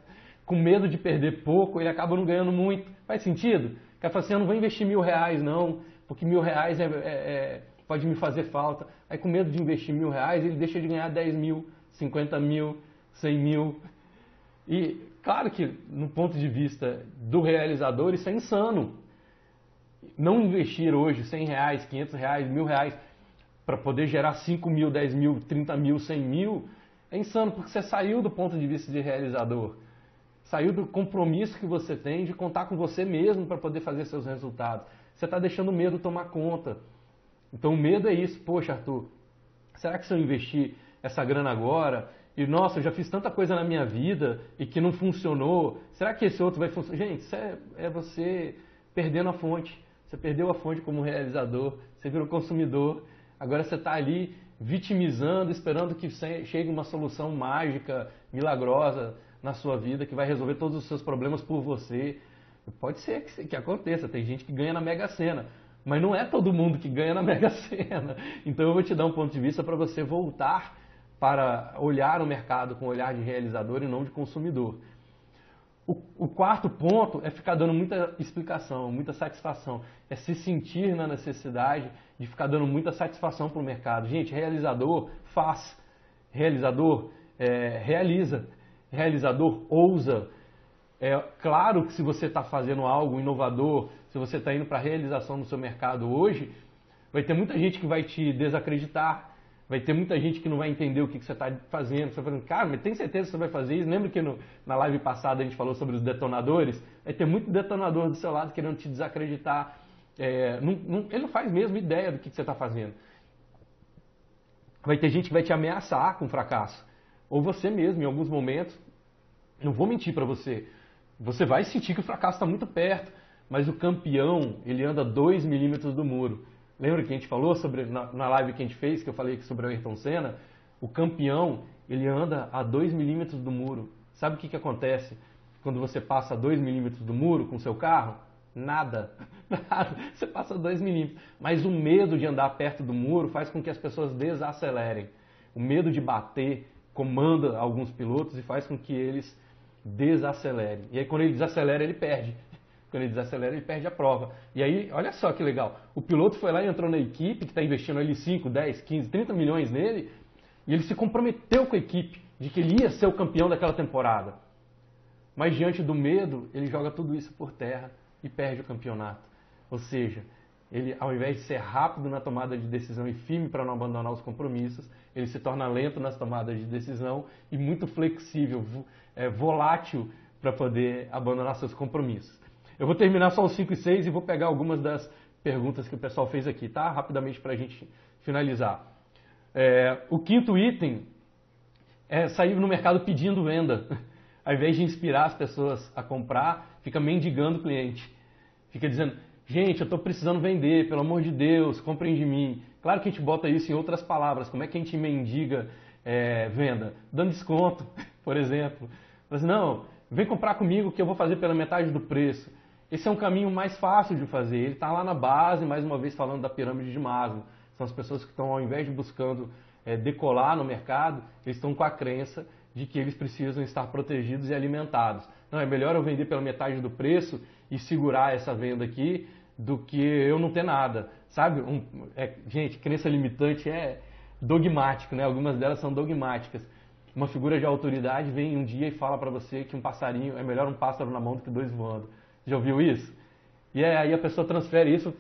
Com medo de perder pouco, ele acaba não ganhando muito. Faz sentido? Quer falar assim, eu não vou investir mil reais, não porque mil reais é, é, é, pode me fazer falta. Aí com medo de investir mil reais, ele deixa de ganhar 10 mil, 50 mil, 100 mil. E claro que no ponto de vista do realizador isso é insano. Não investir hoje 100 reais, 500 reais, mil reais para poder gerar 5 mil, 10 mil, 30 mil, 100 mil é insano porque você saiu do ponto de vista de realizador. Saiu do compromisso que você tem de contar com você mesmo para poder fazer seus resultados você está deixando o medo tomar conta. Então o medo é isso. Poxa, Arthur, será que se eu investir essa grana agora e nossa, eu já fiz tanta coisa na minha vida e que não funcionou, será que esse outro vai funcionar? Gente, isso é, é você perdendo a fonte. Você perdeu a fonte como realizador, você virou consumidor, agora você está ali vitimizando, esperando que chegue uma solução mágica, milagrosa na sua vida, que vai resolver todos os seus problemas por você. Pode ser que, que aconteça, tem gente que ganha na Mega Sena, mas não é todo mundo que ganha na Mega Sena. Então eu vou te dar um ponto de vista para você voltar para olhar o mercado com o olhar de realizador e não de consumidor. O, o, quarto ponto é ficar dando muita explicação, muita satisfação. É se sentir na necessidade de ficar dando muita satisfação para o mercado. Gente, realizador faz, realizador é, realiza, realizador ousa, é claro que se você está fazendo algo inovador, se você está indo para a realização do seu mercado hoje, vai ter muita gente que vai te desacreditar, vai ter muita gente que não vai entender o que, que você está fazendo. Você está falando, cara, mas tem certeza que você vai fazer isso? Lembra que no, na live passada a gente falou sobre os detonadores? Vai ter muito detonador do seu lado querendo te desacreditar. É, não, não, ele não faz mesmo ideia do que, que você está fazendo. Vai ter gente que vai te ameaçar com fracasso. Ou você mesmo, em alguns momentos. Não vou mentir para você você vai sentir que o fracasso está muito perto, mas o campeão, ele anda 2 milímetros do muro. Lembra que a gente falou sobre, na, na, live que a gente fez, que eu falei sobre o Ayrton Senna? O campeão, ele anda a 2 milímetros do muro. Sabe o que, que acontece quando você passa a 2 milímetros do muro com seu carro? Nada. Nada. Você passa 2 milímetros. Mas o medo de andar perto do muro faz com que as pessoas desacelerem. O medo de bater comanda alguns pilotos e faz com que eles desacelere. E aí quando ele desacelera, ele perde. Quando ele desacelera, ele perde a prova. E aí, olha só que legal. O piloto foi lá e entrou na equipe, que está investindo ali 5, 10, 15, 30 milhões nele, e ele se comprometeu com a equipe de que ele ia ser o campeão daquela temporada. Mas diante do medo, ele joga tudo isso por terra e perde o campeonato. Ou seja, ele, ao invés de ser rápido na tomada de decisão e firme para não abandonar os compromissos, ele se torna lento nas tomadas de decisão e muito flexível, é, volátil para poder abandonar seus compromissos. Eu vou terminar só os 5 e 6 e vou pegar algumas das perguntas que o pessoal fez aqui, tá? Rapidamente para a gente finalizar. É, o quinto item é sair no mercado pedindo venda. Ao invés de inspirar as pessoas a comprar, fica mendigando o cliente. Fica dizendo, Gente, eu estou precisando vender, pelo amor de Deus, comprem de mim. Claro que a gente bota isso em outras palavras. Como é que a gente mendiga é, venda? Dando desconto, por exemplo. Mas não, vem comprar comigo que eu vou fazer pela metade do preço. Esse é um caminho mais fácil de fazer. Ele está lá na base, mais uma vez falando da pirâmide de Maslow. São as pessoas que estão, ao invés de buscando é, decolar no mercado, eles estão com a crença de que eles precisam estar protegidos e alimentados. Não, é melhor eu vender pela metade do preço e segurar essa venda aqui do que eu não ter nada. Sabe? Um, é, gente, crença limitante é dogmático, né? Algumas delas são dogmáticas. Uma figura de autoridade vem um dia e fala para você que um passarinho é melhor um pássaro na mão do que dois voando. Já ouviu isso? E aí a pessoa transfere isso,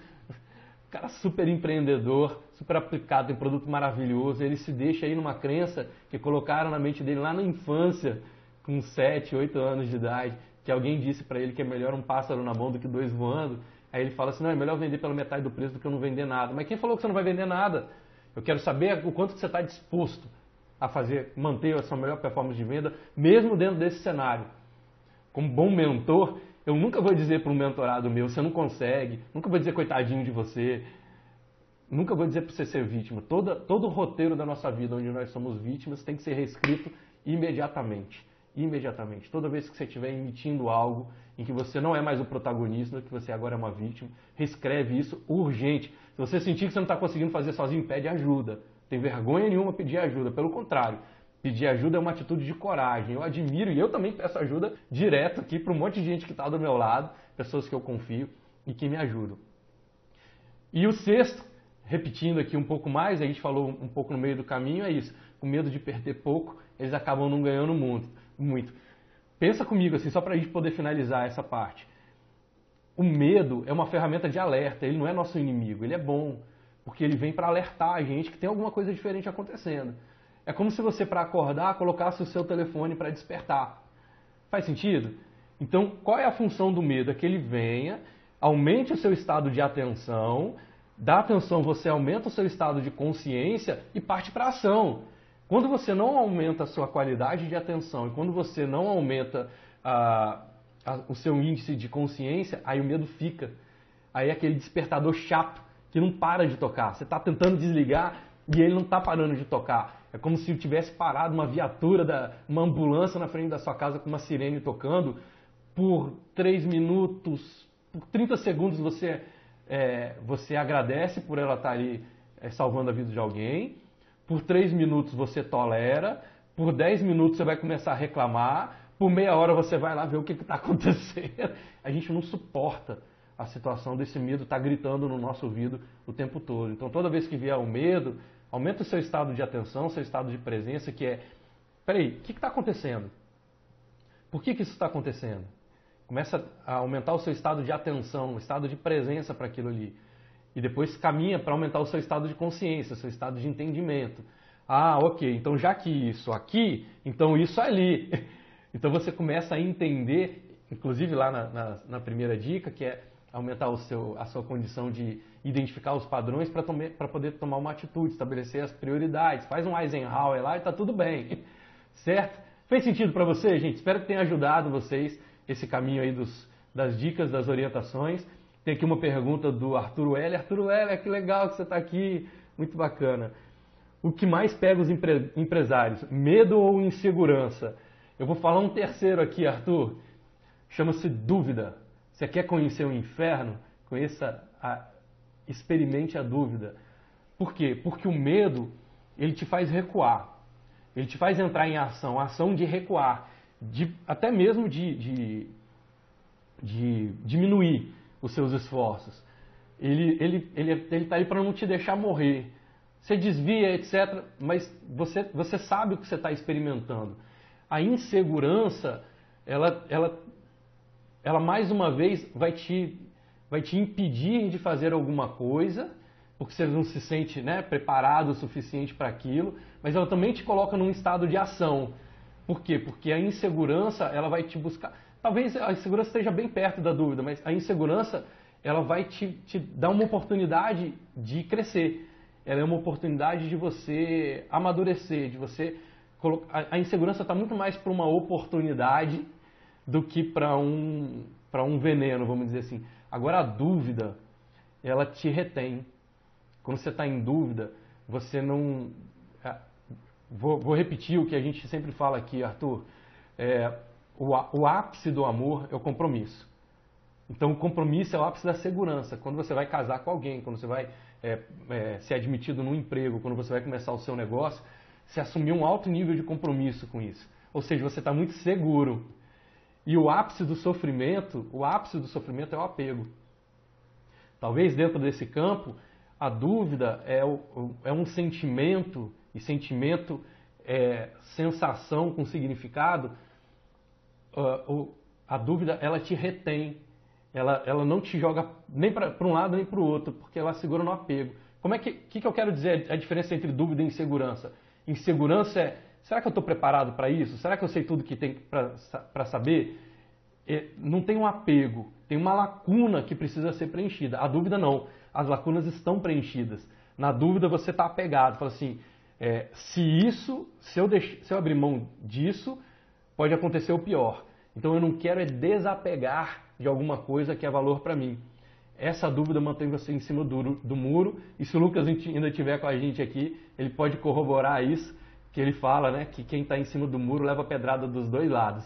cara super empreendedor, super aplicado, tem produto maravilhoso, ele se deixa aí numa crença que colocaram na mente dele lá na infância, com 7, 8 anos de idade, que alguém disse para ele que é melhor um pássaro na mão do que dois voando. Aí ele fala assim: não, é melhor vender pela metade do preço do que eu não vender nada. Mas quem falou que você não vai vender nada? Eu quero saber o quanto você está disposto a fazer, manter a sua melhor performance de venda, mesmo dentro desse cenário. Como bom mentor, eu nunca vou dizer para um mentorado meu, você não consegue, nunca vou dizer coitadinho de você, nunca vou dizer para você ser vítima. Toda, todo o roteiro da nossa vida onde nós somos vítimas tem que ser reescrito imediatamente imediatamente. Toda vez que você estiver emitindo algo em que você não é mais o protagonista, que você agora é uma vítima, reescreve isso urgente. Se você sentir que você não está conseguindo fazer sozinho, pede ajuda. Tem vergonha nenhuma pedir ajuda. Pelo contrário, pedir ajuda é uma atitude de coragem. Eu admiro e eu também peço ajuda direto aqui para um monte de gente que está do meu lado, pessoas que eu confio e que me ajudam. E o sexto, repetindo aqui um pouco mais, a gente falou um pouco no meio do caminho, é isso. Com medo de perder pouco, eles acabam não ganhando muito muito. Pensa comigo, assim, só para a gente poder finalizar essa parte. O medo é uma ferramenta de alerta, ele não é nosso inimigo, ele é bom, porque ele vem para alertar a gente que tem alguma coisa diferente acontecendo. É como se você, para acordar, colocasse o seu telefone para despertar. Faz sentido? Então, qual é a função do medo? É que ele venha, aumente o seu estado de atenção, da atenção você aumenta o seu estado de consciência e parte para a ação. Quando você não aumenta a sua qualidade de atenção e quando você não aumenta a, a, o seu índice de consciência, aí o medo fica. Aí é aquele despertador chato que não para de tocar. Você está tentando desligar e ele não está parando de tocar. É como se tivesse parado uma viatura, da, uma ambulância na frente da sua casa com uma sirene tocando por 3 minutos, por 30 segundos você, é, você agradece por ela estar tá ali é, salvando a vida de alguém por três minutos você tolera, por dez minutos você vai começar a reclamar, por meia hora você vai lá ver o que está acontecendo. A gente não suporta a situação desse medo estar tá gritando no nosso ouvido o tempo todo. Então, toda vez que vier o medo, aumenta o seu estado de atenção, seu estado de presença, que é: peraí, o que está acontecendo? Por que, que isso está acontecendo? Começa a aumentar o seu estado de atenção, o estado de presença para aquilo ali e depois caminha para aumentar o seu estado de consciência, seu estado de entendimento. Ah, ok, então já que isso aqui, então isso ali. Então você começa a entender, inclusive lá na, na, na primeira dica, que é aumentar o seu, a sua condição de identificar os padrões para poder tomar uma atitude, estabelecer as prioridades. Faz um Eisenhower lá e está tudo bem. Certo? Fez sentido para você, gente? Espero que tenha ajudado vocês esse caminho aí dos, das dicas, das orientações. Tem aqui uma pergunta do Arturo Heller. Arturo Heller, que legal que você está aqui, muito bacana. O que mais pega os empre empresários? Medo ou insegurança? Eu vou falar um terceiro aqui, Arthur. Chama-se dúvida. Você quer conhecer o inferno? Conheça, a, experimente a dúvida. Por quê? Porque o medo ele te faz recuar. Ele te faz entrar em ação, ação de recuar, de, até mesmo de, de, de diminuir os seus esforços. Ele está ele, ele, ele tá aí para não te deixar morrer. Você desvia, etc., mas você, você sabe o que você está experimentando. A insegurança, ela, ela, ela mais uma vez vai te, vai te impedir de fazer alguma coisa, porque você não se sente né, preparado o suficiente para aquilo, mas ela também te coloca num estado de ação. Por quê? Porque a insegurança ela vai te buscar. Talvez a insegurança esteja bem perto da dúvida, mas a insegurança ela vai te, te dar uma oportunidade de crescer. Ela é uma oportunidade de você amadurecer, de você. A insegurança está muito mais para uma oportunidade do que para um para um veneno, vamos dizer assim. Agora a dúvida, ela te retém. Quando você está em dúvida, você não. É, vou, vou, repetir o que a gente sempre fala aqui, Arthur. É, o, o ápice do amor é o compromisso. Então, o compromisso é o ápice da segurança. Quando você vai casar com alguém, quando você vai é, é, ser admitido num emprego, quando você vai começar o seu negócio, você assumir um alto nível de compromisso com isso. Ou seja, você está muito seguro. E o ápice do sofrimento, o ápice do sofrimento é o apego. Talvez dentro desse campo, a dúvida é, o, é um sentimento, e sentimento é sensação com significado. Uh, a dúvida, ela te retém, ela, ela não te joga nem para um lado nem para o outro, porque ela segura no apego. Como é que, que, que eu quero dizer a diferença entre dúvida e insegurança? Insegurança é, será que eu estou preparado para isso? Será que eu sei tudo que tem para saber? É, não tem um apego, tem uma lacuna que precisa ser preenchida. A dúvida não, as lacunas estão preenchidas. Na dúvida você está apegado, fala assim, é, se isso, se eu, deix, se eu abrir mão disso, pode acontecer o pior. Então eu não quero é desapegar de alguma coisa que é valor para mim. Essa dúvida mantém você em cima do, do muro. E se o Lucas ainda estiver com a gente aqui, ele pode corroborar isso, que ele fala né, que quem está em cima do muro leva pedrada dos dois lados.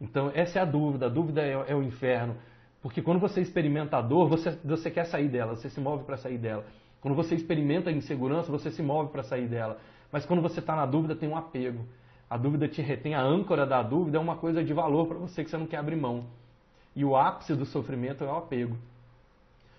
Então essa é a dúvida. A dúvida é, é o inferno. Porque quando você experimenta a dor, você, você quer sair dela, você se move para sair dela. Quando você experimenta a insegurança, você se move para sair dela. Mas quando você está na dúvida, tem um apego. A dúvida te retém, a âncora da dúvida é uma coisa de valor para você que você não quer abrir mão. E o ápice do sofrimento é o apego.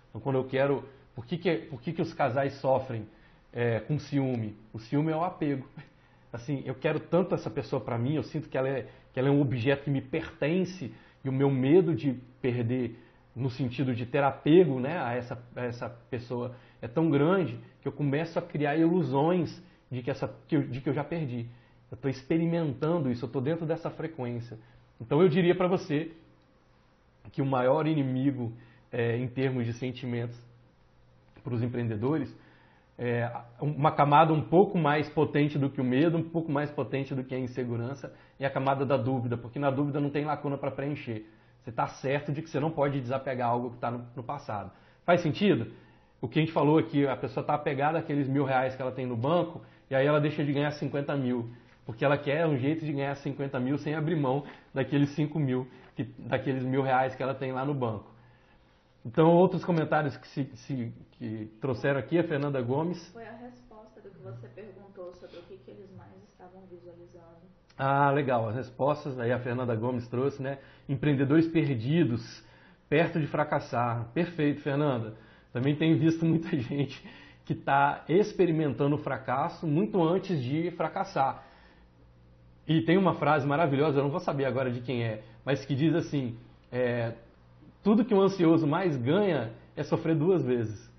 Então, quando eu quero. Por que, que, por que, que os casais sofrem é, com ciúme? O ciúme é o apego. Assim, eu quero tanto essa pessoa para mim, eu sinto que ela, é, que ela é um objeto que me pertence e o meu medo de perder, no sentido de ter apego né, a, essa, a essa pessoa, é tão grande que eu começo a criar ilusões de que, essa, de que eu já perdi. Eu estou experimentando isso, eu estou dentro dessa frequência. Então eu diria para você que o maior inimigo é, em termos de sentimentos para os empreendedores é uma camada um pouco mais potente do que o medo, um pouco mais potente do que a insegurança é a camada da dúvida, porque na dúvida não tem lacuna para preencher. Você está certo de que você não pode desapegar algo que está no, no, passado. Faz sentido? O que a gente falou aqui, a pessoa está apegada àqueles mil reais que ela tem no banco e aí ela deixa de ganhar 50 mil porque ela quer um jeito de ganhar 50 mil sem abrir mão daqueles 5 mil, que, daqueles mil reais que ela tem lá no banco. Então, outros comentários que, se, se, que trouxeram aqui, a Fernanda Gomes. Foi a resposta do que você perguntou sobre o que, que eles mais estavam visualizando. Ah, legal. As respostas aí a Fernanda Gomes trouxe, né? Empreendedores perdidos, perto de fracassar. Perfeito, Fernanda. Também tenho visto muita gente que está experimentando o fracasso muito antes de fracassar. E tem uma frase maravilhosa, eu não vou saber agora de quem é, mas que diz assim: é, tudo que um ansioso mais ganha é sofrer duas vezes,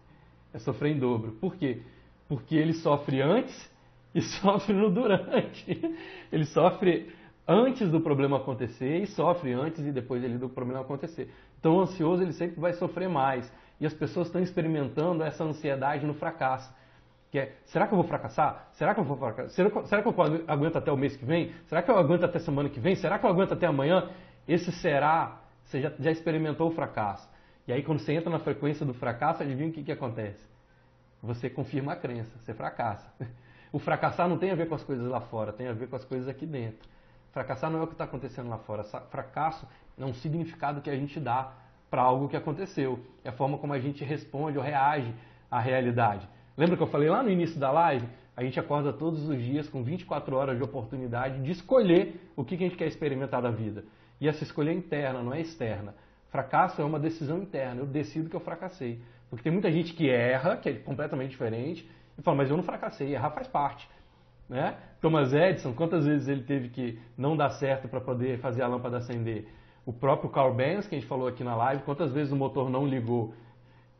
é sofrer em dobro. Por quê? Porque ele sofre antes e sofre no durante. Ele sofre antes do problema acontecer e sofre antes e depois ele do problema acontecer. Então o ansioso ele sempre vai sofrer mais. E as pessoas estão experimentando essa ansiedade no fracasso. Que é, será que eu vou fracassar? Será que eu vou fracassar? Será que eu aguento até o mês que vem? Será que eu aguento até semana que vem? Será que eu aguento até amanhã? Esse será, você já, já experimentou o fracasso. E aí quando você entra na frequência do fracasso, adivinha o que, que acontece? Você confirma a crença, você fracassa. O fracassar não tem a ver com as coisas lá fora, tem a ver com as coisas aqui dentro. Fracassar não é o que está acontecendo lá fora. Fracasso é um significado que a gente dá para algo que aconteceu. É a forma como a gente responde ou reage à realidade. Lembra que eu falei lá no início da live? A gente acorda todos os dias com 24 horas de oportunidade de escolher o que a gente quer experimentar da vida. E essa escolha é interna, não é externa. Fracasso é uma decisão interna. Eu decido que eu fracassei. Porque tem muita gente que erra, que é completamente diferente, e fala, mas eu não fracassei, errar faz parte. Né? Thomas Edison, quantas vezes ele teve que não dar certo para poder fazer a lâmpada acender? O próprio Carl Benz, que a gente falou aqui na live, quantas vezes o motor não ligou?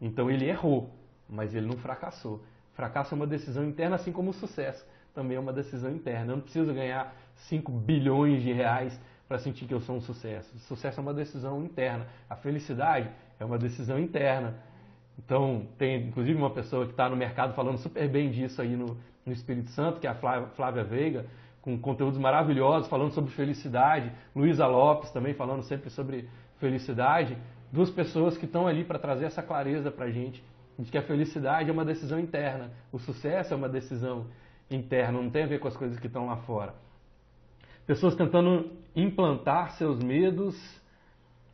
Então ele errou mas ele não fracassou. Fracasso é uma decisão interna, assim como o sucesso também é uma decisão interna. Eu não preciso ganhar 5 bilhões de reais para sentir que eu sou um sucesso. O sucesso é uma decisão interna. A felicidade é uma decisão interna. Então, tem inclusive uma pessoa que está no mercado falando super bem disso aí no, no Espírito Santo, que é a Flávia, Flávia Veiga, com conteúdos maravilhosos, falando sobre felicidade. Luísa Lopes também falando sempre sobre felicidade. Duas pessoas que estão ali para trazer essa clareza para a gente de que a felicidade é uma decisão interna, o sucesso é uma decisão interna, não tem a ver com as coisas que estão lá fora. Pessoas tentando implantar seus medos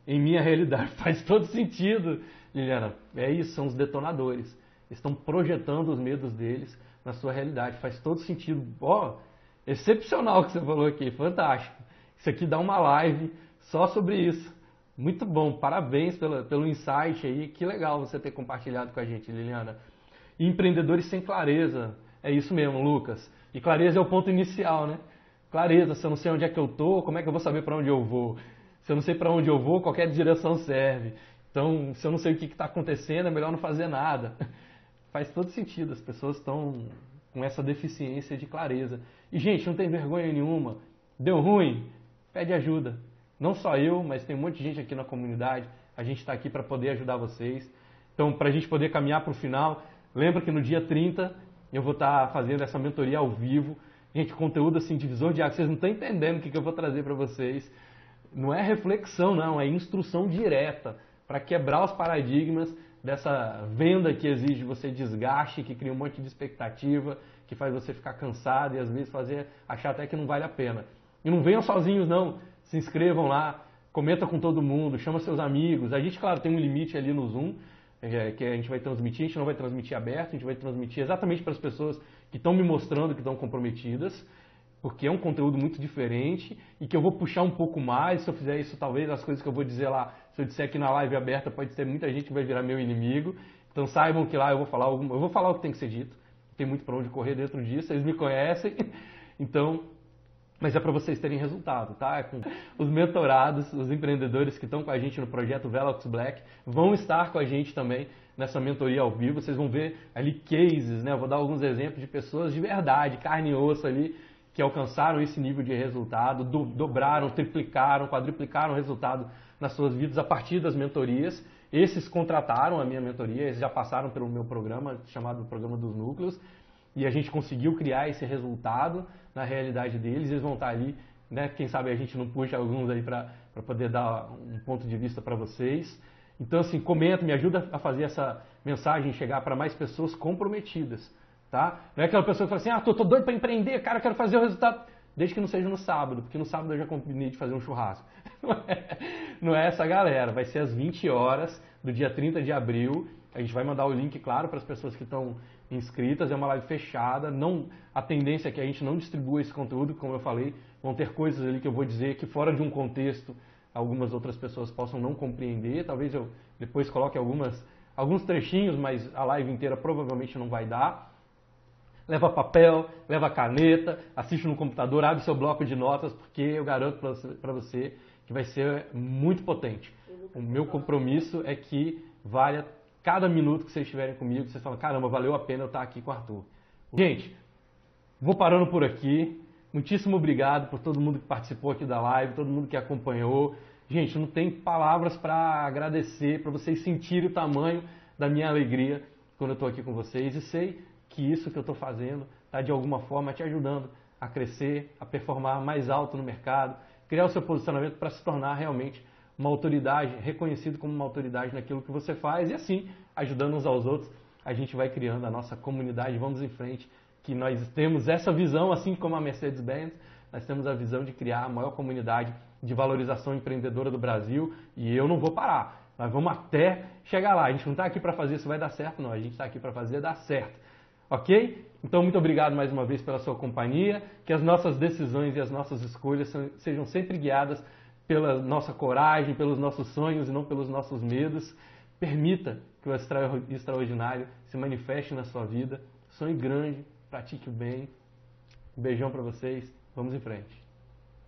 em minha realidade. Faz todo sentido, Liliana. É isso, são os detonadores. Estão projetando os medos deles na sua realidade. Faz todo sentido. Ó, oh, excepcional o que você falou aqui, fantástico. Isso aqui dá uma live só sobre isso. Muito bom, parabéns pelo, pelo insight aí. Que legal você ter compartilhado com a gente, Liliana. E empreendedores sem clareza. É isso mesmo, Lucas. E clareza é o ponto inicial, né? Clareza, se eu não sei onde é que eu tô, como é que eu vou saber para onde eu vou? Se eu não sei para onde eu vou, qualquer direção serve. Então, se eu não sei o que está acontecendo, é melhor não fazer nada. Faz todo sentido, as pessoas estão com essa deficiência de clareza. E, gente, não tem vergonha nenhuma. Deu ruim? Pede ajuda. Não só eu, mas tem um monte de gente aqui na comunidade. A gente está aqui para poder ajudar vocês. Então, para a gente poder caminhar para o final, lembra que no dia 30 eu vou estar tá fazendo essa mentoria ao vivo. Gente, conteúdo assim, divisor de água. Vocês não estão entendendo o que, que eu vou trazer para vocês. Não é reflexão, não. É instrução direta para quebrar os paradigmas dessa venda que exige você desgaste, que cria um monte de expectativa, que faz você ficar cansado e às vezes fazer achar até que não vale a pena. E não venham sozinhos não, se inscrevam lá, comenta com todo mundo, chama seus amigos. A gente, claro, tem um limite ali no Zoom, é, que a gente vai transmitir, a gente não vai transmitir aberto, a gente vai transmitir exatamente para as pessoas que estão me mostrando que estão comprometidas, porque é um conteúdo muito diferente e que eu vou puxar um pouco mais. Se eu fizer isso, talvez as coisas que eu vou dizer lá se eu disser aqui na live aberta, pode ter muita gente que vai virar meu inimigo. Então saibam que lá eu vou falar eu vou falar o que tem que ser dito. Tem muito para onde correr dentro disso, eles me conhecem. Então, mas é para vocês terem resultado, tá? É com os mentorados, os empreendedores que estão com a gente no projeto Velox Black vão estar com a gente também nessa mentoria ao vivo. Vocês vão ver ali cases, né? Eu vou dar alguns exemplos de pessoas de verdade, carne e osso ali, que alcançaram esse nível de resultado, do, dobraram, triplicaram, quadriplicaram o resultado nas suas vidas a partir das mentorias. Esses contrataram a minha mentoria, eles já passaram pelo meu programa, chamado Programa dos Núcleos, e a gente conseguiu criar esse resultado na realidade deles. Eles vão estar ali, né? quem sabe a gente não puxa alguns aí para poder dar um ponto de vista para vocês. Então, assim, comenta, me ajuda a fazer essa mensagem chegar para mais pessoas comprometidas, tá? Não é aquela pessoa que fala assim, ah, tô, tô doido para empreender, cara, quero fazer o resultado. Desde que não seja no sábado, porque no sábado eu já combinei de fazer um churrasco. Não é, essa galera, vai ser às 20 horas do dia 30 de abril. A gente vai mandar o link, claro, para as pessoas que estão inscritas. É uma live fechada. Não, a tendência é que a gente não distribua esse conteúdo, como eu falei. Vão ter coisas ali que eu vou dizer que fora de um contexto algumas outras pessoas possam não compreender. Talvez eu depois coloque algumas, alguns trechinhos, mas a live inteira provavelmente não vai dar leva papel, leva caneta, assiste no computador, abre seu bloco de notas, porque eu garanto para você que vai ser muito potente. O meu compromisso é que valha cada minuto que vocês estiverem comigo, vocês falam, caramba, valeu a pena eu estar aqui com o Arthur. Gente, vou parando por aqui. Muitíssimo obrigado por todo mundo que participou aqui da live, todo mundo que acompanhou. Gente, não tem palavras para agradecer, para vocês sentirem o tamanho da minha alegria quando eu estou aqui com vocês. E sei que isso que eu estou fazendo está de alguma forma te ajudando a crescer, a performar mais alto no mercado, criar o seu posicionamento para se tornar realmente uma autoridade, reconhecido como uma autoridade naquilo que você faz e assim, ajudando uns aos outros, a gente vai criando a nossa comunidade, vamos em frente, que nós temos essa visão, assim como a Mercedes-Benz, nós temos a visão de criar a maior comunidade de valorização empreendedora do Brasil e eu não vou parar. Nós vamos até chegar lá. A gente não está aqui para fazer isso vai dar certo, não. A gente está aqui para fazer dar certo. Ok? Então, muito obrigado mais uma vez pela sua companhia. Que as nossas decisões e as nossas escolhas sejam sempre guiadas pela nossa coragem, pelos nossos sonhos e não pelos nossos medos. Permita que o extraordinário se manifeste na sua vida. Sonhe grande, pratique o bem. Um beijão para vocês. Vamos em frente.